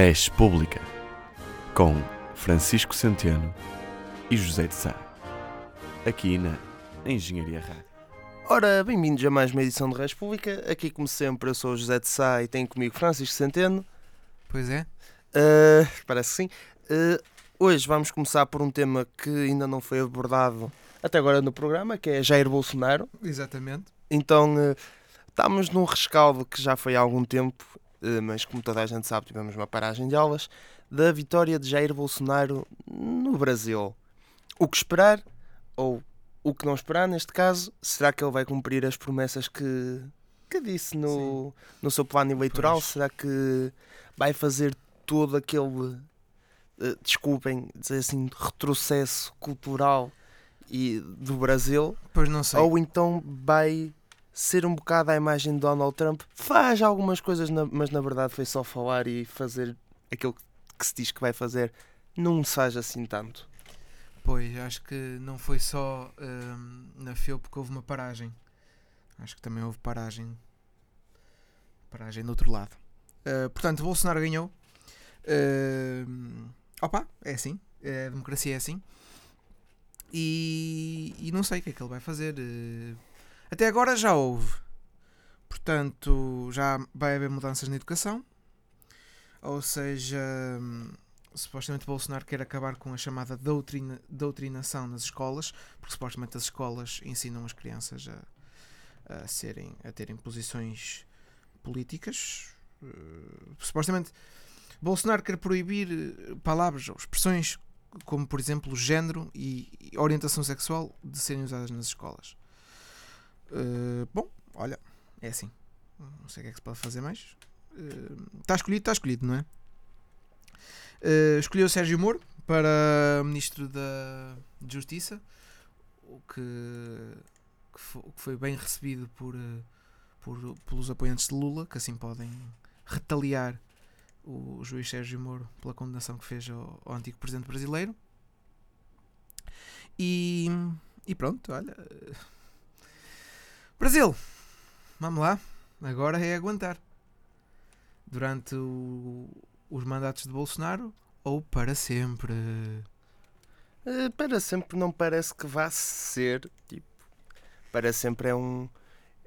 Res Pública, com Francisco Centeno e José de Sá, aqui na Engenharia Rádio. Ora, bem-vindos a mais uma edição de Res Pública. Aqui, como sempre, eu sou o José de Sá e tenho comigo Francisco Centeno. Pois é. Uh, parece que sim. Uh, hoje vamos começar por um tema que ainda não foi abordado até agora no programa, que é Jair Bolsonaro. Exatamente. Então, uh, estamos num rescaldo que já foi há algum tempo, mas como toda a gente sabe, tivemos uma paragem de aulas, da vitória de Jair Bolsonaro no Brasil. O que esperar, ou o que não esperar neste caso, será que ele vai cumprir as promessas que, que disse no, no seu plano eleitoral? Pois. Será que vai fazer todo aquele, eh, desculpem dizer assim, retrocesso cultural e, do Brasil? Pois não sei. Ou então vai ser um bocado à imagem de Donald Trump? Faz algumas coisas, mas na verdade foi só falar e fazer aquilo que se diz que vai fazer. Não se faz assim tanto. Pois, acho que não foi só hum, na FEU porque houve uma paragem. Acho que também houve paragem. Paragem do outro lado. Uh, portanto, Bolsonaro ganhou. Uh, opa, é assim. A democracia é assim. E, e não sei o que é que ele vai fazer. Uh, até agora já houve. Portanto, já vai haver mudanças na educação. Ou seja, supostamente Bolsonaro quer acabar com a chamada doutrina, doutrinação nas escolas, porque supostamente as escolas ensinam as crianças a, a serem, a terem posições políticas. Eh, supostamente Bolsonaro quer proibir eh, palavras ou expressões como, por exemplo, género e orientação sexual de serem usadas nas escolas. Eh, bom, olha, é assim. Não sei o que é que se pode fazer mais. Está escolhido, está escolhido, não é? Eh, escolheu Sérgio Moro para Ministro da Justiça, o que, que fo- que foi bem recebido por, eh, por- pelos apoiantes de Lula, que assim podem retaliar o juiz Sérgio Moro pela condenação que fez ao, ao antigo presidente brasileiro. E, e pronto, olha. Brasil, vamos lá, agora é aguentar durante o- os mandatos de Bolsonaro ou para sempre. Eh, para sempre não parece que vá ser. Tipo, para sempre é um,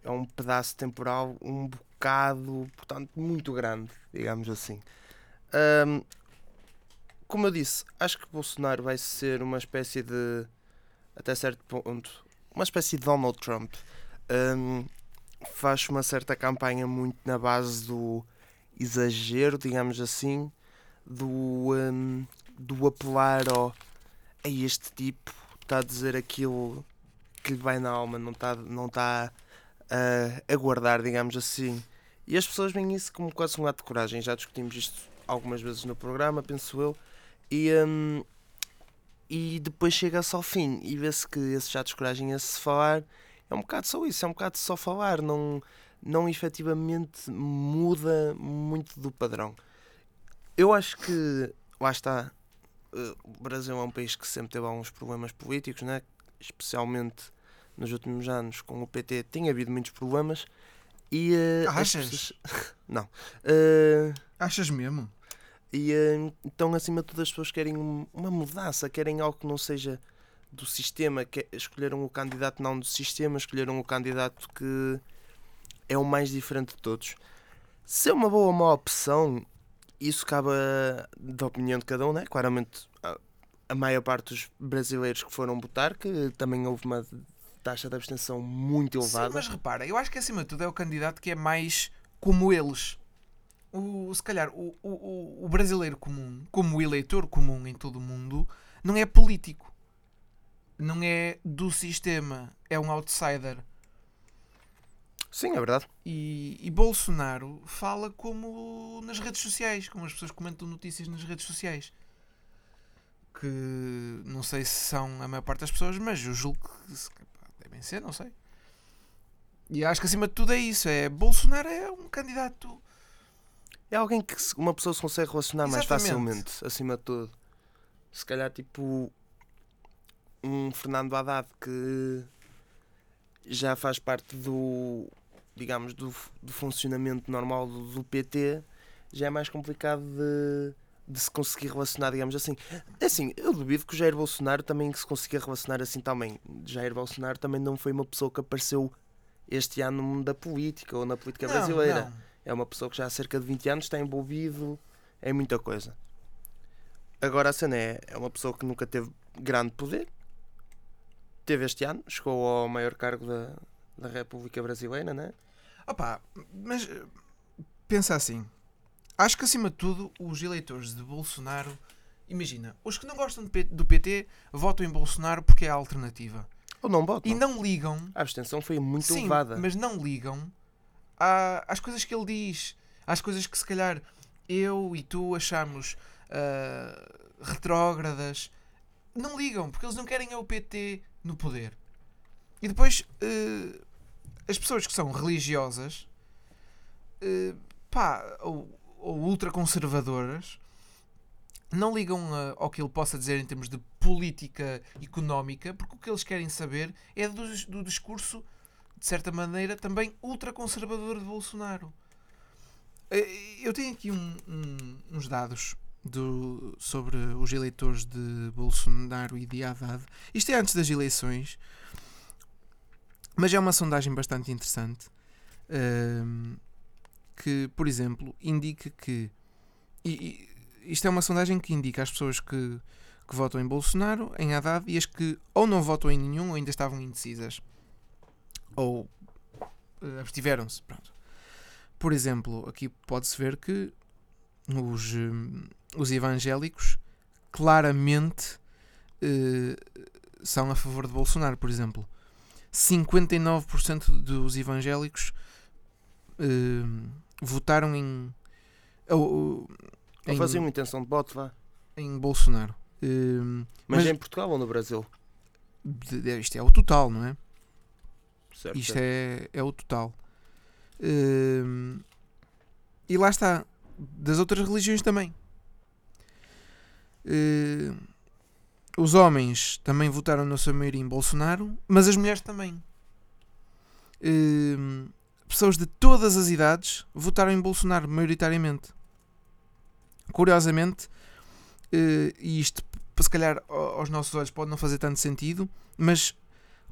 é um pedaço temporal um bocado, portanto, muito grande, digamos assim. Ahm, como eu disse, acho que Bolsonaro vai ser uma espécie de. Até certo ponto. Uma espécie de Donald Trump. Ahm, faz uma certa campanha muito na base do exagero, digamos assim, do, hum, do apelar ao a este tipo está a dizer aquilo que lhe vai na alma, não está não tá a, a guardar, digamos assim. E as pessoas veem isso como quase um ato de coragem. Já discutimos isto algumas vezes no programa, penso eu. E, hum, e depois chega-se ao fim e vê-se que esse ato de coragem, esse falar, é um bocado só isso, é um bocado só falar, não, não efetivamente muda muito do padrão. Eu acho que, lá está, eh, o Brasil é um país que sempre teve alguns problemas políticos, né? especialmente nos últimos anos com o PT, tem havido muitos problemas. E, as Achas? pessoas- não. Eh, Achas mesmo? e eh, então, acima de tudo, as pessoas querem um- uma mudança, querem algo que não seja do sistema. Que escolheram o candidato não do sistema, escolheram o candidato que é o mais diferente de todos. Se é uma boa ou má opção, isso cabe a- da opinião de cada um, né? Claramente, a, maior parte dos brasileiros que foram votar, que também houve uma taxa de abstenção muito Sim, elevada. mas repara, eu acho que acima de tudo é o candidato que é mais como eles. O, se calhar o, o, o- brasileiro comum, como eleitor comum em todo o mundo, não é político. Não é do sistema. É um outsider. Sim, é verdade. E, e Bolsonaro fala como nas redes sociais, como as pessoas comentam notícias nas redes sociais. Que não sei se são a maior parte das pessoas, mas eu julgo que pá, devem ser, não sei. E acho que acima de tudo é isso: é Bolsonaro é um candidato. É alguém que uma pessoa se consegue relacionar mais Exatamente. facilmente, acima de tudo. Se calhar, tipo, um Fernando Haddad que já faz parte do, digamos, do, do funcionamento normal do, do PT já é mais complicado de, de se conseguir relacionar, digamos assim. É Assim, eu duvido que o Jair Bolsonaro também se consiga relacionar assim também. Jair Bolsonaro também não foi uma pessoa que apareceu este ano no mundo da política ou na política Não, brasileira. não. É uma pessoa que já há cerca de 20 anos está envolvido em muita coisa. Agora a cena é, é uma pessoa que nunca teve grande poder. Teve este ano, chegou ao maior cargo da, da República Brasileira, né? Opa, mas eh, pensa assim. Acho que acima de tudo os eleitores de Bolsonaro, imagina, os que não gostam do PT votam em Bolsonaro porque é a alternativa. Ou não votam. E não ligam, A abstenção foi muito sim, elevada. mas não ligam à- às coisas que ele diz, às coisas que se calhar eu e tu achamos ah, retrógradas. Não ligam, porque eles não querem é o PT no poder. E depois eh, as pessoas que são religiosas eh, pá, ou, ou ultraconservadoras não ligam ah, ao que ele possa dizer em termos de política económica, porque o que eles querem saber é do, do discurso, de certa maneira, também ultraconservador de Bolsonaro. Eh, Eu tenho aqui um- um- uns dados do- sobre os eleitores de Bolsonaro e de Haddad. Isto é antes das eleições, mas é uma sondagem bastante interessante. ehm, que, por exemplo, indica que. e- e isto é uma sondagem que indica as pessoas que, que votam em Bolsonaro, em Haddad, e as que ou não votam em nenhum ou ainda estavam indecisas. Ou eh, abstiveram-se. Por exemplo, aqui pode-se ver que os, hum, os evangélicos claramente eh, são a favor de Bolsonaro, por exemplo. 59% dos evangélicos eh, votaram em, ou- ou- faziam uma intenção de voto, vá. em Bolsonaro. Eh, Mas, Mas- em Portugal ou no Brasil? isto é o total, não é? Certo, Isto é, é o total. E lá está. Das outras religiões também. Hum, os homens também votaram na sua maioria em Bolsonaro, mas as mulheres também. Hum, pessoas de todas as idades votaram em Bolsonaro, maioritariamente. Curiosamente, eh, e isto se calhar ao- aos nossos olhos pode não fazer tanto sentido, mas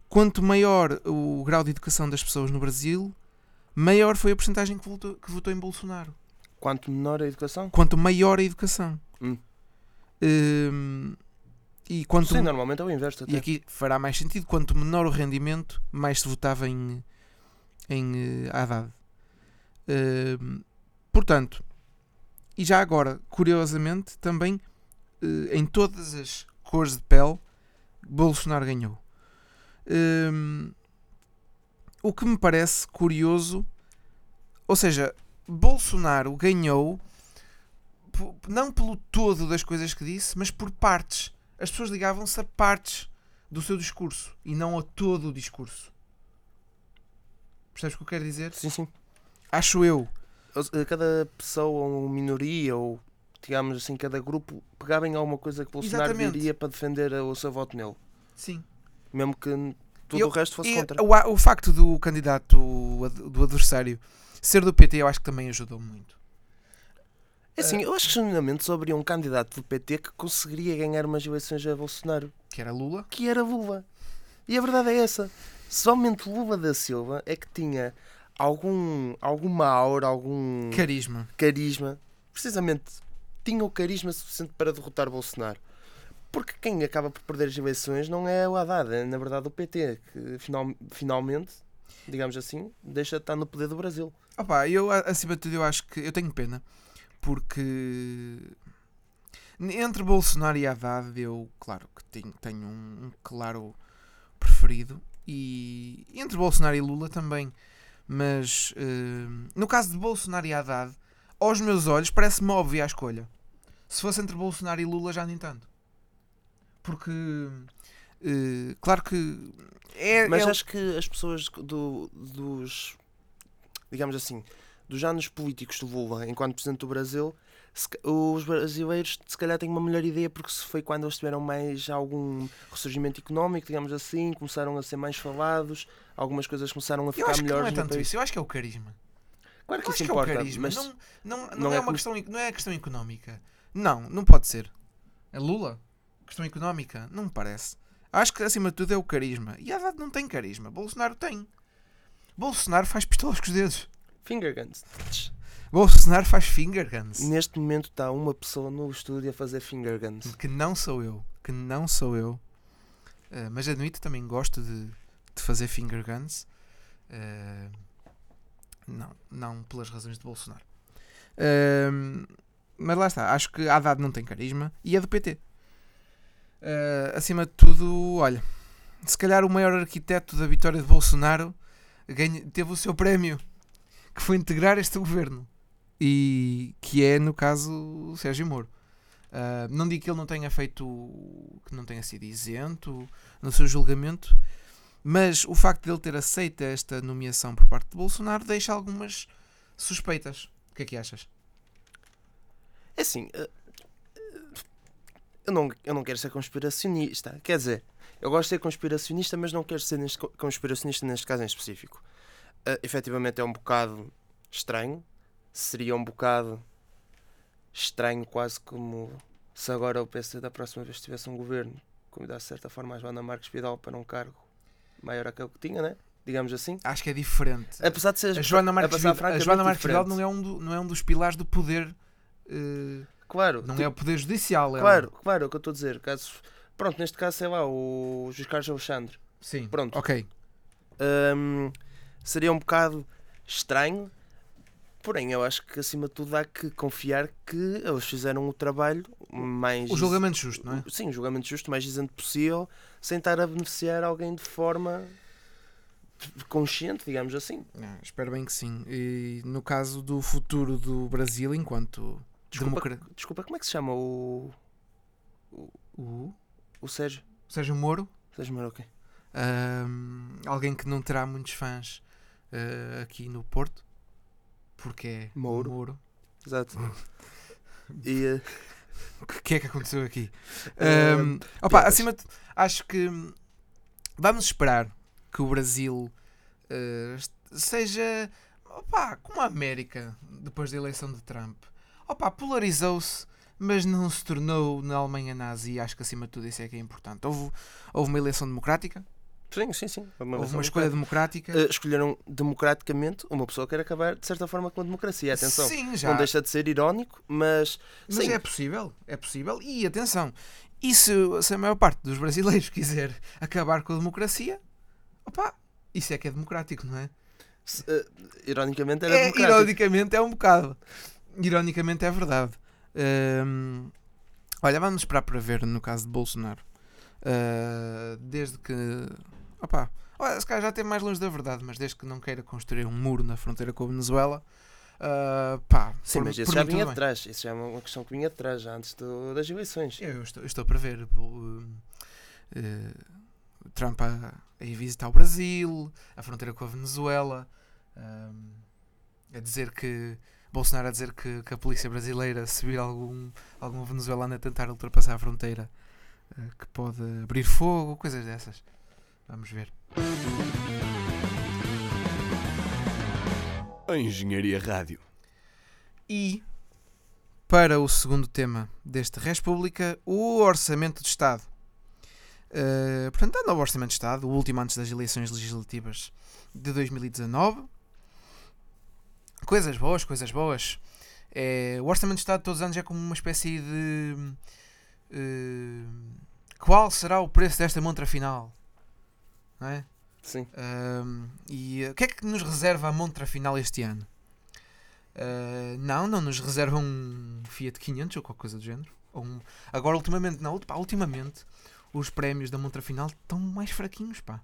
quanto maior o grau de educação das pessoas no Brasil, maior foi a porcentagem que votou, que votou em Bolsonaro. Quanto menor a educação? Quanto maior a educação. Hum. Hum, e quanto Sim, normalmente é o inverso. Até. e aqui fará mais sentido, quanto menor o rendimento, mais se votava em, em eh, Haddad. Hum, portanto, e já agora, curiosamente, também eh, em todas as cores de pele, Bolsonaro ganhou. Hum, o que me parece curioso, ou seja, Bolsonaro ganhou não pelo todo das coisas que disse, mas por partes. As pessoas ligavam-se a partes do seu discurso e não a todo o discurso. Percebes o que eu quero dizer? Sim, sim. Acho eu. Se- Cada pessoa ou minoria ou digamos assim, cada grupo pegava em alguma coisa que Bolsonaro Exatamente. diria para defender o seu voto nele. Sim. Mesmo que tudo Eu- o resto fosse contra. o, o facto do candidato do adversário ser do PT, eu acho que também ajudou muito. É assim, eu acho que genuinamente só haveria um candidato do PT que conseguiria ganhar umas eleições a Bolsonaro, Que era Lula. que era Lula. E a verdade é essa. Somente Lula da Silva é que tinha algum, alguma aura, algum Carisma. carisma. Precisamente, tinha o carisma suficiente para derrotar Bolsonaro. Porque quem acaba por perder as eleições não é o Haddad, é na verdade o PT, que final, finalmente, digamos assim, deixa de estar no poder do Brasil. Opa, eu acima de tudo eu acho que eu tenho pena porque entre Bolsonaro e Haddad eu claro que tenho, tenho um, um claro preferido. E entre Bolsonaro e Lula também. Mas eh, no caso de Bolsonaro e Haddad aos meus olhos parece-me óbvia a escolha. Se fosse entre Bolsonaro e Lula já nem tanto. Porque eh, claro que é, Mas é- acho que as pessoas do, dos, digamos assim, dos anos políticos de Lula enquanto Presidente do Brasil, se os brasileiros se calhar têm uma melhor ideia porque se foi quando eles tiveram mais algum ressurgimento económico, digamos assim, começaram a ser mais falados, algumas coisas começaram a eu ficar acho que não melhores é tanto país. isso eu acho que é o carisma Claro que Eu isso que é o importa, carisma. mas Não, não, não, não é, é uma questão, não é a questão económica. Não, não pode ser. É Lula? Questão económica? Não me parece. Acho que acima de tudo é o carisma. E a Haddad não tem carisma. Bolsonaro tem. Bolsonaro faz pistolas com os dedos. Finger guns. Bolsonaro faz finger guns. Neste momento está uma pessoa no estúdio a fazer finger guns. Que não sou eu. Que não sou eu. Eh, mas admito, também gosto de, de fazer finger guns. Eh, não, não pelas razões de Bolsonaro. Ehm, mas lá está, acho que a Haddad não tem carisma e é do PT. Eh, acima de tudo, olha, se calhar o maior arquiteto da vitória de Bolsonaro ganha- teve o seu prémio, que foi integrar este governo, e que é, no caso, Sérgio Moro. Uh, não digo que ele não tenha feito, que não tenha sido isento no seu julgamento, mas o facto de ele ter aceito esta nomeação por parte de Bolsonaro deixa algumas suspeitas. O que é que achas? É assim, eh, eu não, eu não quero ser conspiracionista. Quer dizer, eu gosto de ser conspiracionista, mas não quero ser neste, co- conspiracionista neste caso em específico. Eh, efetivamente é um bocado estranho. Seria um bocado estranho, quase como se agora o PC da próxima vez tivesse um governo convidasse de certa forma a Joana Marques Vidal para um cargo maior aquele que tinha, né? Digamos assim. Acho que é diferente. Apesar de ser A Joana Marques, a francamente Joana Marques Vidal não é, um do- não é um dos pilares do poder. eh, Claro, não tu- é o poder judicial. ela. Claro, claro, é o que eu estou a dizer. Caso, pronto, neste caso, sei lá, o Juiz Carlos Alexandre. Sim. Pronto. Ok. Hum, seria um bocado estranho, porém, eu acho que acima de tudo há que confiar que eles fizeram o trabalho mais. O julgamento justo, não é? Sim, o julgamento justo, mais isento possível, sem estar a beneficiar alguém de forma consciente, digamos assim. Ah, espero bem que sim. E no caso do futuro do Brasil, enquanto Desculpa, democra- desculpa como é que se chama o. o O Sérgio? Sérgio Moro, Sérgio Moro, ok. Ahm, alguém que não terá muitos fãs ah, aqui no Porto, porque é Mouro. Exato. E. eh, O que é que aconteceu aqui? eh, Ahm, opa, acima de, acho que hum, vamos esperar que o Brasil est- seja opa, como a América depois da eleição de Trump. Opa, polarizou-se, mas não se tornou na Alemanha nazi. Acho que acima de tudo isso é que é importante. Houve, houve uma eleição democrática, Sim, sim, sim. Uma houve uma escolha democrática. eh, escolheram democraticamente uma pessoa que quer acabar de certa forma com a democracia. Atenção, Sim, já. não deixa de ser irónico, mas Mas sim, é possível, é possível. E atenção, e se, se a maior parte dos brasileiros quiser acabar com a democracia, opá, isso é que é democrático, não é? se, eh, ironicamente era é democrático. ironicamente é um bocado. Ironicamente é verdade. Hum, olha, vamos esperar para ver no caso de Bolsonaro. Uh, desde que. Opá, se calhar já tem mais longe da verdade, mas desde que não queira construir um muro na fronteira com a Venezuela, uh, pá, Sim, por- mas isso já vinha bem. de trás. Isso já é uma questão que vinha de trás, já antes do- das eleições. Eu estou, eu estou a prever uh, uh, Trump a, a ir visitar o Brasil, a fronteira com a Venezuela, um, a dizer que Bolsonaro a dizer que, que a polícia brasileira, se vir algum, algum venezuelano a tentar ultrapassar a fronteira, que pode abrir fogo, coisas dessas. Vamos ver. A Engenharia Rádio. E para o segundo tema deste República, o Orçamento de Estado. Uh, portanto, dando ao Orçamento de Estado, o último antes das eleições legislativas de 2019. Coisas boas, coisas boas. É, o Orçamento de Estado todos os anos é como uma espécie de. uh, qual será o preço desta montra final? Não é? Sim. Um, e uh, o que é que nos reserva a montra final este ano? Uh, não, não nos reserva um Fiat 500 ou qualquer coisa do género. Um- Agora, ultimamente, não, pá, ultimamente, os prémios da montra final estão mais fraquinhos, pá.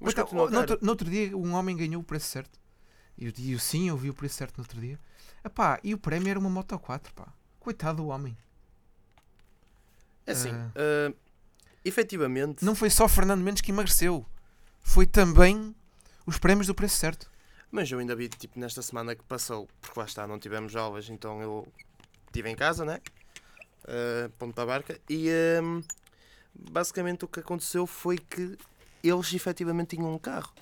Mas continua oh, no, outro, no outro dia, um homem ganhou o preço certo. E eu, eu sim, eu vi o preço certo no outro dia. Epá, e o prémio era uma Moto 4, pá. Coitado do homem. É assim, Ah. eh, efetivamente, Não foi só Fernando Mendes que emagreceu. Foi também os prémios do preço certo. mas eu ainda vi tipo, nesta semana que passou, porque lá está, não tivemos aulas, então eu estive em casa, né? Uh, ponto da barca, e ehm, basicamente o que aconteceu foi que eles efetivamente tinham um carro.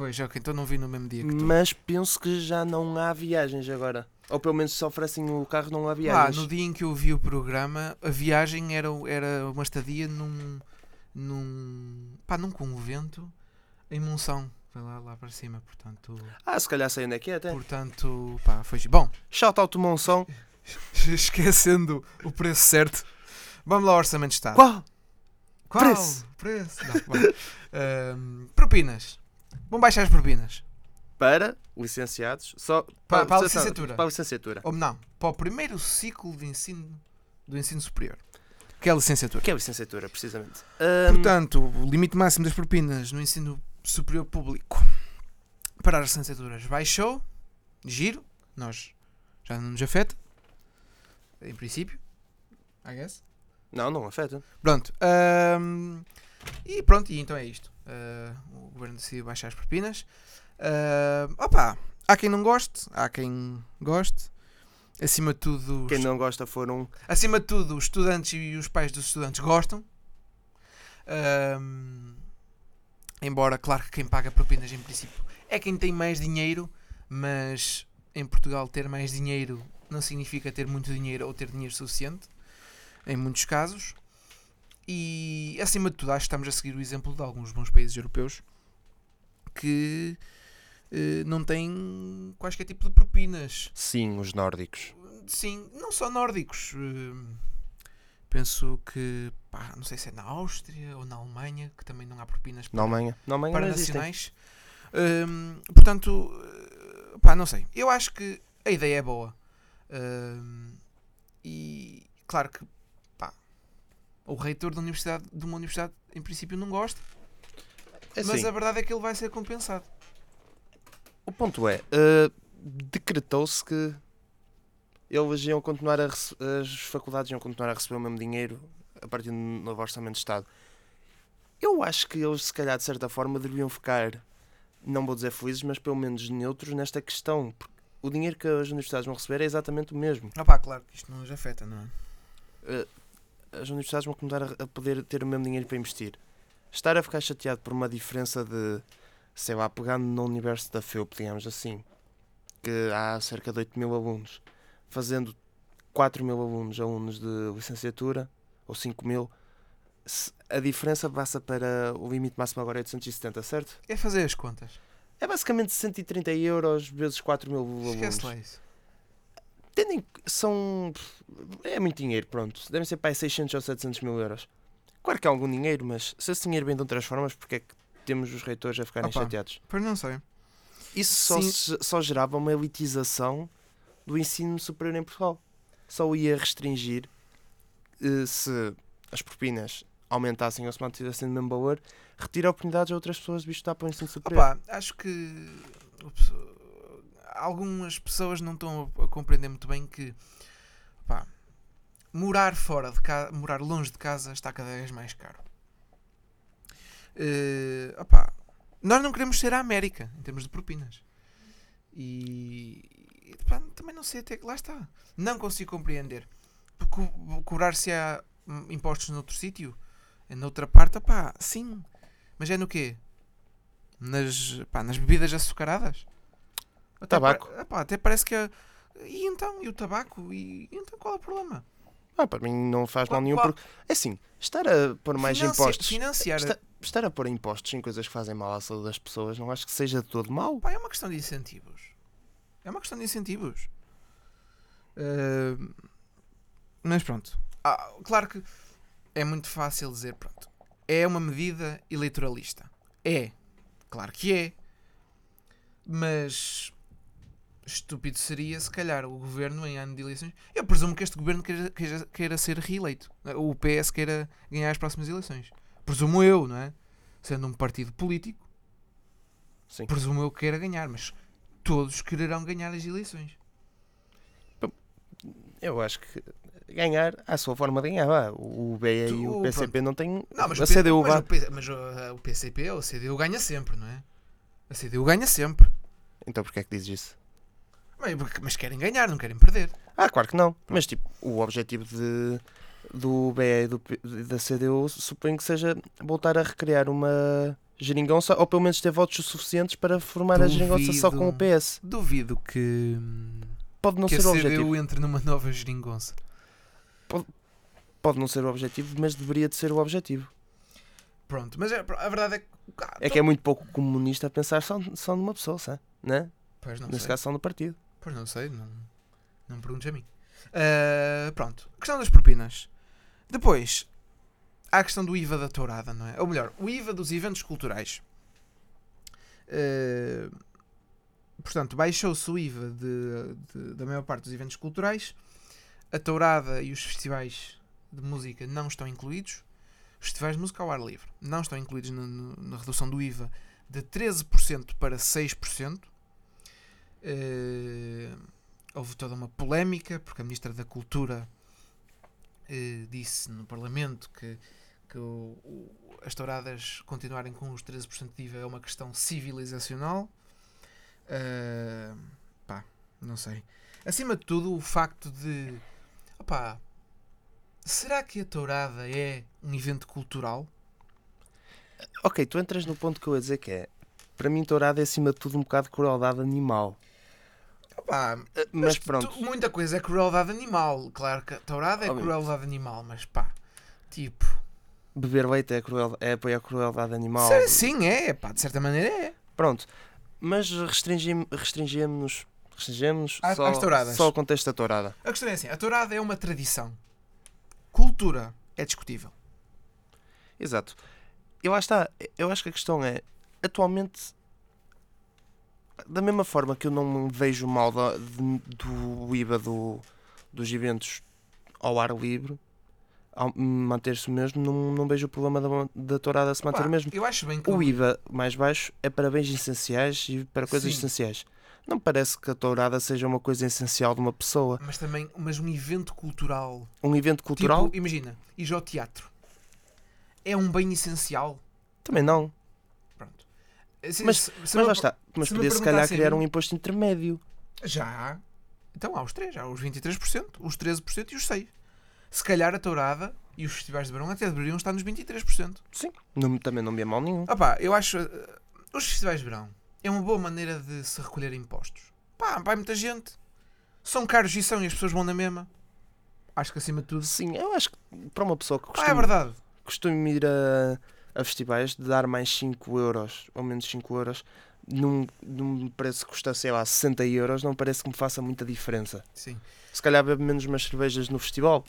Pois, ok, então não vi no mesmo dia que tu. Mas penso que já não há viagens agora. Ou pelo menos se oferecem o carro, não há Ah, viagens. no dia em que eu vi o programa, a viagem era, era uma estadia num. num. pá, num convento em Monção. Foi lá, lá para cima, portanto. Ah, se calhar sei onde é que é até. Portanto, pá, foi. Bom, Shout out to Monção. esquecendo o preço certo, vamos lá ao Orçamento de Estado. Qual? Qual? Preço. Preço. Não. Ahm, propinas. Vão baixar as propinas. Para licenciados. Só Para- para a licença- licenciatura. Para a licenciatura. Ou não, para o primeiro ciclo de ensino do ensino superior. Que é a licenciatura. Que é a licenciatura, precisamente. Ahm, Portanto, o limite máximo das propinas no ensino superior público para as licenciaturas baixou, giro, nós já não nos afeta, em princípio, I guess. não, não afeta. Pronto, ahm, e pronto, e então é isto. Ah, o governo decidiu baixar as propinas. Ah, opa, há quem não goste, há quem goste. Acima de tudo, Quem não gosta foram. Acima de tudo, os estudantes e os pais dos estudantes gostam. Ahm, embora, claro que quem paga propinas em princípio é quem tem mais dinheiro, mas em Portugal ter mais dinheiro não significa ter muito dinheiro ou ter dinheiro suficiente, em muitos casos. E acima de tudo, acho que estamos a seguir o exemplo de alguns bons países europeus que eh, não têm quaisquer tipo de propinas. Sim, os nórdicos. Sim, não só nórdicos. eh, penso que, pá, não sei se é na Áustria ou na Alemanha, que também não há propinas Na para, Alemanha. Na Alemanha para nacionais. Hum, portanto, eh, pá, não sei. Eu acho que a ideia é boa. Hum, e claro que, o reitor da universidade, de uma universidade, em princípio, não gosta, É mas assim, a verdade é que ele vai ser compensado. O ponto é, uh, decretou-se que eles iam continuar a as faculdades iam continuar a receber o mesmo dinheiro a partir do novo orçamento de Estado. Eu acho que eles, se calhar, de certa forma, deviam ficar, não vou dizer felizes, mas pelo menos neutros nesta questão. Porque o dinheiro que as universidades vão receber é exatamente o mesmo. Ah pá, claro que isto não nos afeta, não é? As universidades vão começar a- poder ter o mesmo dinheiro para investir. Estar a ficar chateado por uma diferença de, sei lá, pegando no universo da FEUP, digamos assim, que há cerca de 8 mil alunos, fazendo 4 mil alunos alunos de licenciatura, ou 5 mil, a diferença passa para o limite máximo agora é de 170, certo? É fazer as contas. É basicamente 130 euros vezes 4 mil alunos. Esquece lá isso. Tendo em- são. É muito dinheiro, pronto. Devem ser para aí 600 ou 700 mil euros. Claro que é algum dinheiro, mas se esse dinheiro vem de outras formas, porque é que temos os reitores a ficarem Opa. chateados? Pois não sei. Isso só, se- só gerava uma elitização do ensino superior em Portugal. Só ia restringir eh, se as propinas aumentassem ou se mantivessem no mesmo valor, retira oportunidades a outras pessoas de estudar para o ensino superior. Opa, acho que algumas pessoas não estão a compreender muito bem que opá, morar fora de casa, morar longe de casa está cada vez mais caro. Opá, nós não queremos ser a América em termos de propinas. E, e, pá, também não sei até que lá está. Não consigo compreender. Co- Cobrar-se a impostos noutro sítio, noutra parte, opá, sim. Mas é no quê? nas, pá, nas bebidas açucaradas. Até Tabaco. epá, até parece que. E então? E o tabaco? E, e então qual é o problema? Ah, para mim não faz mal Qual- nenhum. qual- Porque, é assim, estar a pôr mais Financia- impostos. Financiar. Está- estar a pôr impostos em coisas que fazem mal à saúde das pessoas não acho que seja de todo mau. Pá, é uma questão de incentivos. É uma questão de incentivos. Ah, mas pronto. Ah, claro que é muito fácil dizer, pronto. É uma medida eleitoralista. É. Claro que é. Mas estúpido seria se calhar o governo em ano de eleições. Eu presumo que este governo queira, queira, queira ser reeleito. O PS queira ganhar as próximas eleições. Presumo eu, não é? Sendo um partido político, Sim. presumo eu que queira ganhar, mas todos quererão ganhar as eleições. Eu acho que ganhar, à sua forma de ganhar. O BE e Tu- o PCP não têm. Não, mas, a CDU mas, o, mas o, o PCP ou o CDU ganha sempre, não é? A CDU ganha sempre. Então porquê é que dizes isso? Mas, querem ganhar, não querem perder. Ah, claro que não. Mas tipo, o objetivo de, do BE e do, da CDU suponho que seja voltar a recriar uma geringonça ou pelo menos ter votos suficientes para formar a geringonça só com o Duvido. PS. Duvido que, Pode não que ser a o objetivo. CDU entre numa nova geringonça. Pode não ser o objetivo, mas deveria de ser o objetivo. Pronto, mas é- a verdade é que. ah, É que é muito pouco comunista pensar só, só numa pessoa, sabe? Né? Pois não Nesse sei. caso, só no partido. Pois não sei, não, não me perguntes a mim. Ah, pronto, questão das propinas. Depois, há a questão do IVA da tourada, não é? Ou melhor, o IVA dos eventos culturais. Ah, portanto, baixou-se o IVA de, de- da maior parte dos eventos culturais. A tourada e os festivais de música não estão incluídos. Os festivais de música ao ar livre não estão incluídos no- no- na redução do IVA de 13% para 6%. Eh, houve toda uma polémica porque a Ministra da Cultura eh, disse no Parlamento que, que o- o- as touradas continuarem com os 13% de IVA é uma questão civilizacional. Eh, pá, não sei. Acima de tudo, o facto de. Opá, será que a tourada é um evento cultural? Ok, tu entras no ponto que eu ia dizer que é. Para mim, tourada é acima de tudo um bocado de crueldade animal. Opá, Eh, Mas Mas pronto. tu- muita coisa é crueldade animal. Claro que a tourada é Obviamente. crueldade animal, mas pá, tipo. Beber leite é, cruel, é apoiar a crueldade animal. Sim, sim, é, pá, de certa maneira é. Pronto. Mas restringim- restringimos-nos restringimos Às- só, às touradas. só o contexto da tourada. A questão é assim: a tourada é uma tradição. Cultura é discutível. Exato. E lá está. Eu acho que a questão é, atualmente, da mesma forma que eu não vejo mal de- do IVA do, dos eventos ao ar livre, ao manter-se o mesmo, não, não vejo o problema da, da tourada se manter o mesmo. Eu acho bem que. O IVA mais baixo é para bens essenciais e para coisas Sim. essenciais. Não parece que a tourada seja uma coisa essencial de uma pessoa. Mas também, mas um evento cultural. Um evento cultural, Tipo, imagina, ir ao teatro. É um bem essencial. também não. Pronto. Se- Mas- se- Mas me- lá está. Mas se podia se calhar criar mim- um imposto intermédio. Já. Então há os três, há os 23%, os 13% e os 6%. Se calhar a tourada e os festivais de verão até deveriam estar nos 23%. Sim. Não, também não me é mal nenhum. Ah pá, eu acho. eh, os festivais de verão é uma boa maneira de se recolher impostos. Pá, vai muita gente. São caros e são e as pessoas vão na mesma. Acho que acima de tudo. Sim, eu acho que para uma pessoa que Ah, é costuma, verdade. costuma ir a, a festivais de dar mais 5 euros ou menos 5 euros num, num preço que custa, sei lá, 60 euros, não parece que me faça muita diferença. Sim. Se calhar bebo menos umas cervejas no festival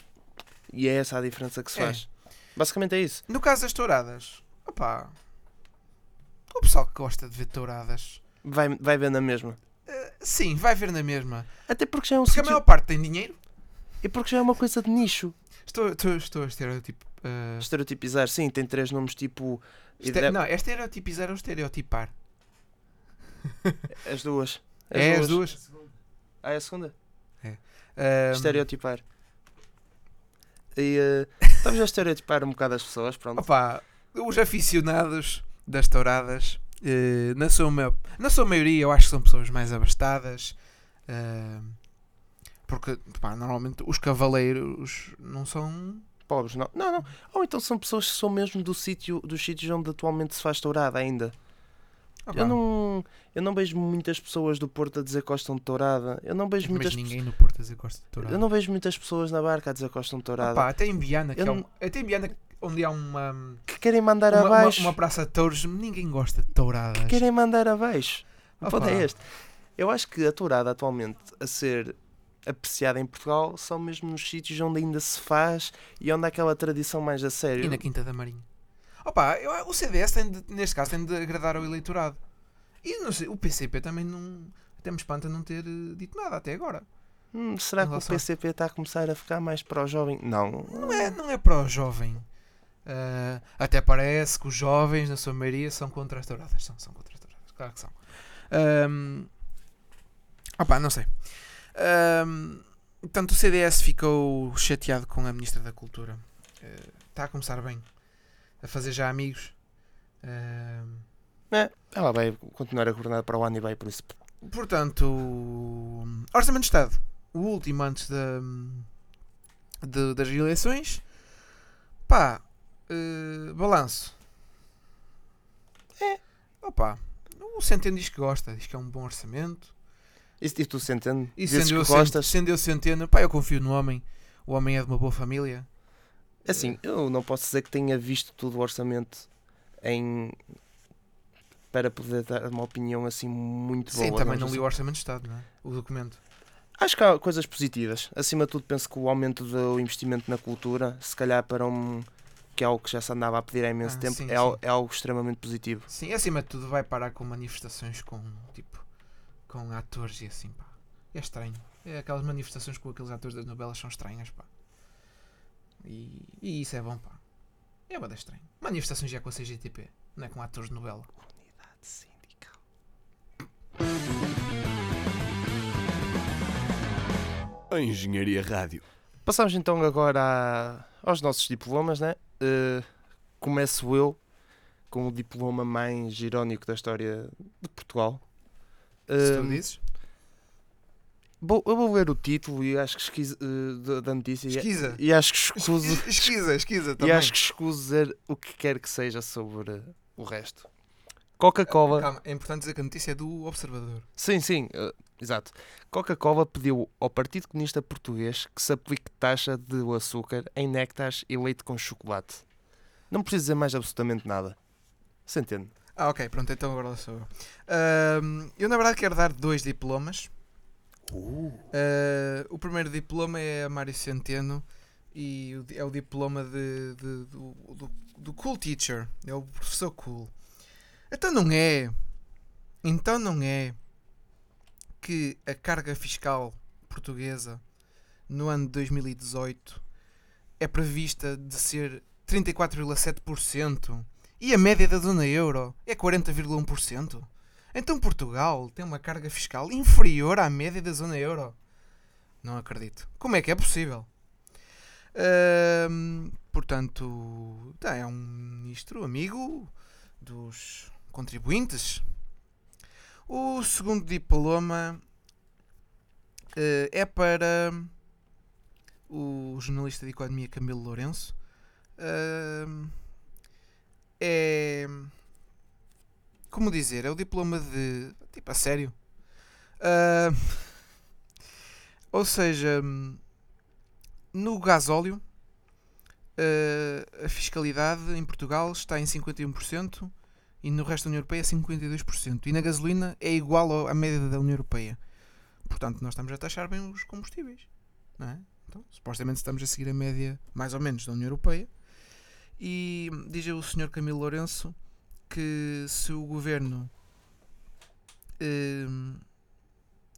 e é essa a diferença que se É. faz. Basicamente é isso. No caso das touradas, opá, o pessoal que gosta de ver touradas, Vai, vai ver na mesma. eh, sim, vai ver na mesma. Até porque já é um Porque a sítio- maior parte tem dinheiro. E porque já é uma coisa de nicho. Estou, estou, estou a estereotip. eh, Estereotipizar, sim, tem três nomes tipo. este- ide- Não, é estereotipizar ou estereotipar? As duas. é as duas. Ah, é a segunda? Ahm, Estereotipar. E eh, estamos a estereotipar um bocado as pessoas, pronto. Opá, os aficionados das touradas, eh, na, sua, na sua maioria, eu acho que são pessoas mais abastadas. ahm, porque, pá, normalmente os cavaleiros não são. Pobres, não. Não, não. Ou então são pessoas que são mesmo do sítio, dos sítios onde atualmente se faz tourada ainda. Opá, Eu não, eu não vejo muitas pessoas do Porto a dizer que gostam de tourada. Eu não vejo mas muitas ninguém no Porto a dizer que gosta de tourada. Eu não vejo muitas pessoas na barca a dizer que gostam de tourada. Opá, até em Viana, que Eu é um- até em Viana, onde há uma, Que querem mandar uma, uma, abaixo. uma praça de touros, ninguém gosta de touradas. Que querem mandar abaixo. O ponto Opa. é este. Eu acho que a tourada atualmente a ser apreciada em Portugal são mesmo nos sítios onde ainda se faz e onde há aquela tradição mais a sério. E na Quinta da Marinha. Opa, eu, o CDS tem de, neste caso tem de agradar ao eleitorado. E não sei, o PCP também não. Até me espanta não ter eh, dito nada até agora. Hum, será que o PCP está a começar a ficar mais para o jovem? Não. Não é, não é para o jovem. Ah, até parece que os jovens, na sua maioria, são contra as touradas. São, são contra as touradas. Claro que são. Ahm, opa, não sei. Portanto, o CDS ficou chateado com a Ministra da Cultura. Eh, Está a começar bem. A fazer já amigos. Ahm, É, ela vai continuar a governar para o ano e vai por isso. Portanto, Orçamento de Estado, o último antes da, de- das eleições. Pá, eh, balanço. É. Opa, o Centeno diz que gosta, diz que é um bom orçamento. E, e tu sentendo? E sendo eu, sendo eu Centeno, pá, eu confio no homem. O homem é de uma boa família. Assim, eu não posso dizer que tenha visto todo o orçamento em. para poder dar uma opinião assim muito boa. Sim, também vamos não li o Orçamento de Estado, não é? O documento. Acho que há coisas positivas. Acima de tudo, penso que o aumento do investimento na cultura, se calhar para um. que é algo que já se andava a pedir há imenso Ah, tempo, sim, é, sim. é algo extremamente positivo. Sim, acima de tudo vai parar com manifestações com, tipo, com atores e assim, pá. É estranho. É aquelas manifestações com aqueles atores das novelas são estranhas, pá. E, e isso é bom, pá. É bada estranho. Manifestações já com a CGTP, não é com atores de novela. Unidade sindical. A Engenharia Rádio. Passamos então agora a- aos nossos diplomas, né? Eh, começo eu com o diploma mais irónico da história de Portugal. Se tu dizes. vou- eu vou ler o título e acho que esquizo, eh, da, notícia e- Esquiza. e, acho que escuso, Esquiza, esquiza e também. acho que escuso dizer o que quer que seja sobre o resto. Coca-Cola. Calma, é importante dizer que a notícia é do Observador. Sim, sim, eh, exato. Coca-Cola pediu ao Partido Comunista Português que se aplique taxa de açúcar em néctares e leite com chocolate. Não preciso dizer mais absolutamente nada. Se entende? Ah, ok, pronto, então agora sou eu. Ahm, eu, na verdade, quero dar dois diplomas. Ah, o primeiro diploma é a Mário Centeno e é o diploma de, de- do, do, do Cool Teacher. É o professor Cool. Então não é. Então não é que a carga fiscal portuguesa no ano de 2018 é prevista de ser 34,7% e a média da zona euro é 40,1%. Então Portugal tem uma carga fiscal inferior à média da zona euro. Não acredito. Como é que é possível? Ahm, portanto, é um ministro amigo dos contribuintes. O segundo diploma eh, é para o jornalista de economia Camilo Lourenço. Ahm, é como dizer, é o diploma de tipo a sério. Ah, ou seja, no gasóleo ah, a fiscalidade em Portugal está em 51% e no resto da União Europeia 52%. E na gasolina é igual à média da União Europeia. Portanto, nós estamos a taxar bem os combustíveis. Não é? Então, supostamente estamos a seguir a média mais ou menos da União Europeia. E diz o Sr. Camilo Lourenço que se o governo. hum,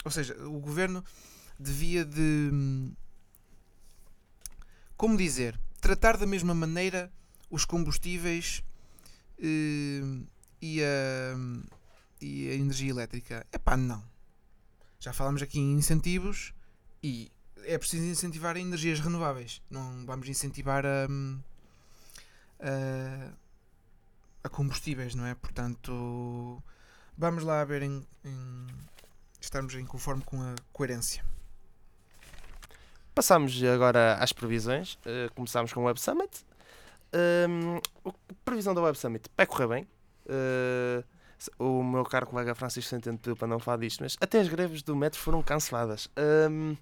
ou seja, o governo devia de. Como dizer? Tratar da mesma maneira os combustíveis hum, e, a, e a energia elétrica. Epá, não. Já falamos aqui em incentivos e é preciso incentivar energias renováveis. Não vamos incentivar a. hum, a a combustíveis, não é? Portanto, vamos lá ver em, em estarmos em conforme com a coerência. Passamos agora às previsões. Uh, começámos com o Web Summit. Um, o- previsão da Web Summit vai correr bem. Uh, o meu caro colega Francisco Centeno pediu para não falar disto, mas até as greves do metro foram canceladas. Um,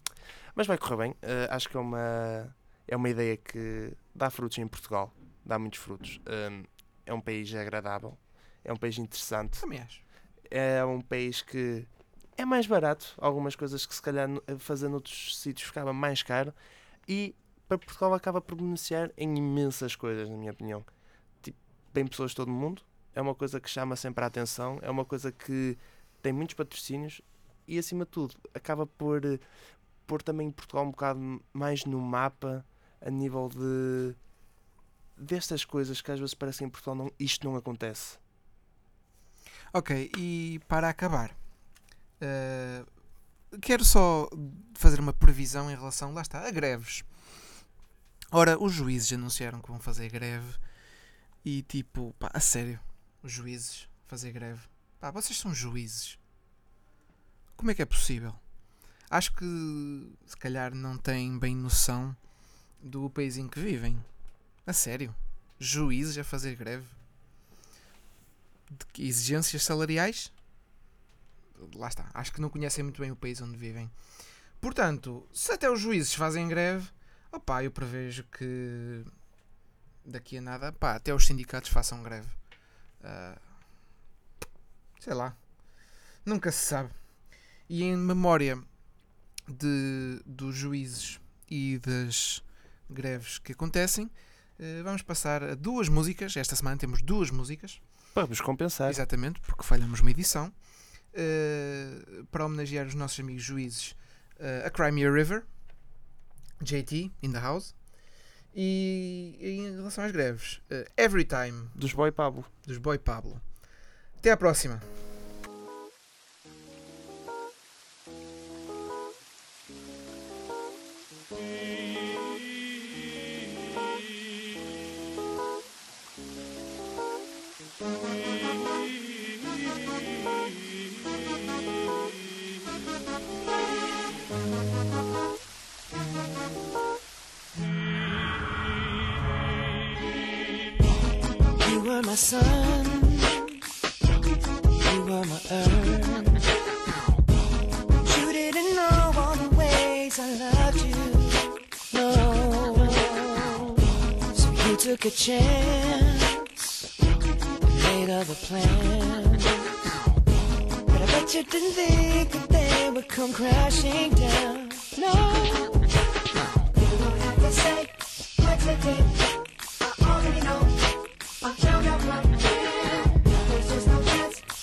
mas vai correr bem. Uh, acho que é uma, é uma ideia que dá frutos em Portugal. Dá muitos frutos. Um, é um país agradável. É um país interessante. Também acho. é um país que é mais barato. Algumas coisas que se calhar fazer noutros sítios ficava mais caro. E para Portugal acaba por beneficiar em imensas coisas, na minha opinião. Tipo, bem pessoas de todo o mundo. É uma coisa que chama sempre a atenção. É uma coisa que tem muitos patrocínios. E acima de tudo, acaba por eh, pôr também Portugal um bocado mais no mapa a nível de destas coisas que às vezes parecem em Portugal não, isto não acontece. Ok, e para acabar, eh, quero só fazer uma previsão em relação, lá está, a greves. Ora, os juízes anunciaram que vão fazer greve e tipo, pá, a sério, os juízes fazer greve. Pá, vocês são juízes. Como é que é possível? Acho que se calhar não têm bem noção do país em que vivem. A sério. Juízes a fazer greve. de exigências salariais. Lá está. Acho que não conhecem muito bem o país onde vivem. Portanto, se até os juízes fazem greve, opá, eu prevejo que daqui a nada, pá, até os sindicatos façam greve. Ah, sei lá. Nunca se sabe. E em memória de, dos juízes e das greves que acontecem, vamos passar a duas músicas. Esta semana temos duas músicas. Para vos compensar. Exatamente, porque falhamos uma edição. eh, para homenagear os nossos amigos juízes, eh, a Crimea River, JT, in the house. E em relação às greves, eh, Every Time, Dos Boy Pablo. dos Boy Pablo. Até à próxima.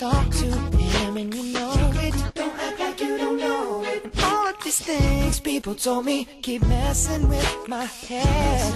talk to him and you know it. Don't act like you don't know it. And all of these things people told me keep messing with my head.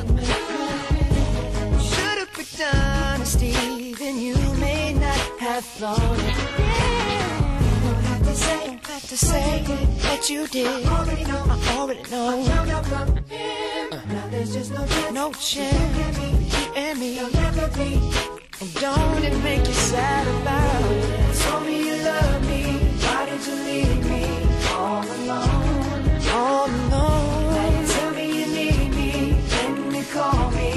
Should've picked honesty, then you may not have thought it. Yeah. Don't have to say, don't have to say that you did. I already know, I already know. I found out from him. Now there's just no chance. No chance. You and me. There'll never be. Don't it make you sad about it? Told me you love me. Why did you leave me all alone? All alone. You tell me you need me. Then you call me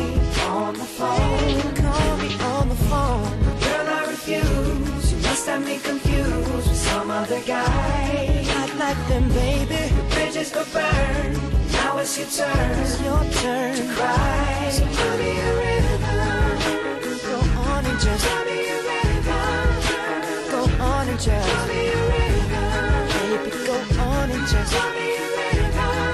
on the phone. Call me on the phone. Girl, I refuse. You must have me confused with some other guy. Not like them, baby. The bridges go burn. Now it's your turn. It's your turn to cry. So tell me a just. Go on and just. Baby, go on and just river.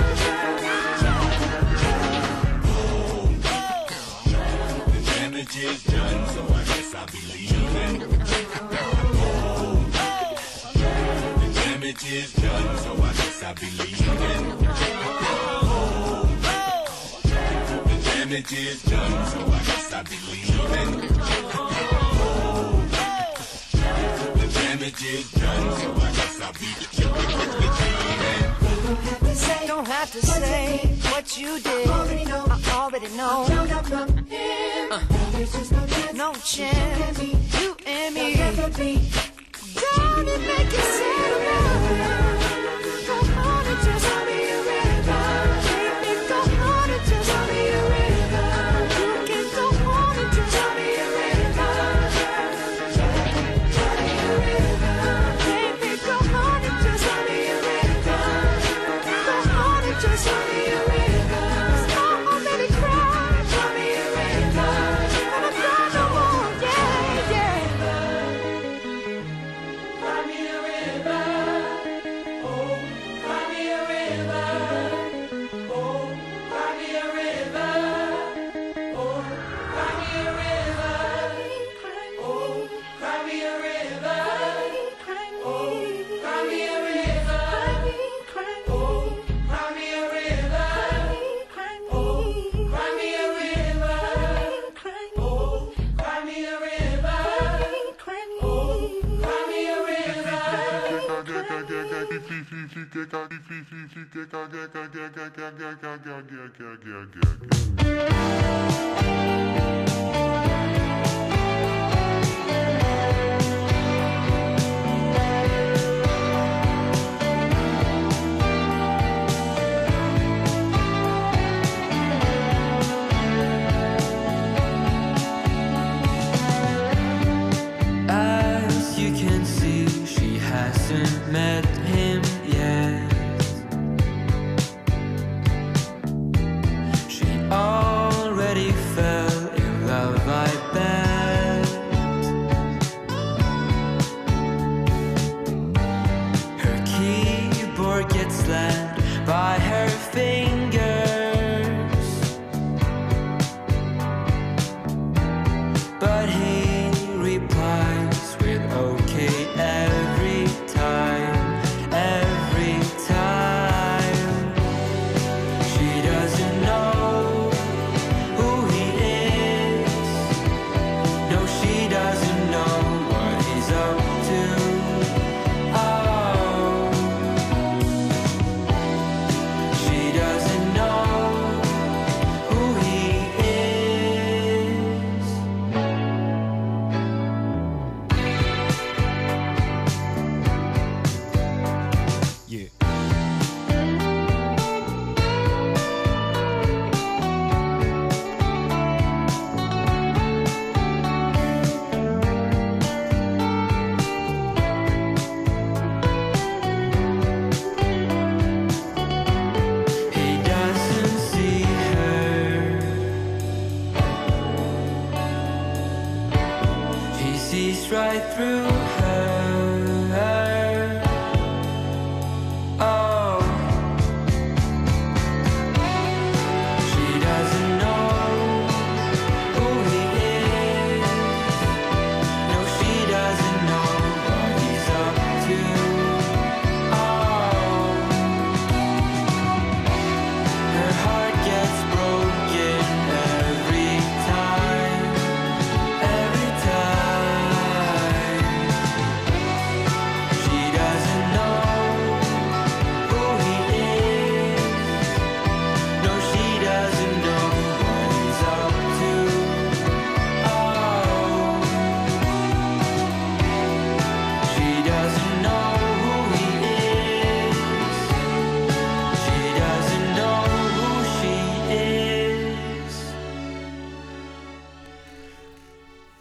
damage is done, so I guess I'll be leaving. The damage is done, so I guess I'll be leaving. The damage is done, so I guess I'll be leaving. Don't have to say what you did. I already know. I already know. Uh. No chance. You and me. Don't it make you sad As you can see, she hasn't met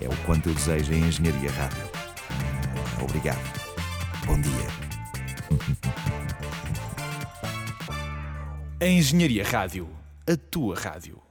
É o quanto eu desejo em Engenharia Rádio. Obrigado. Bom dia. A Engenharia Rádio. A tua rádio.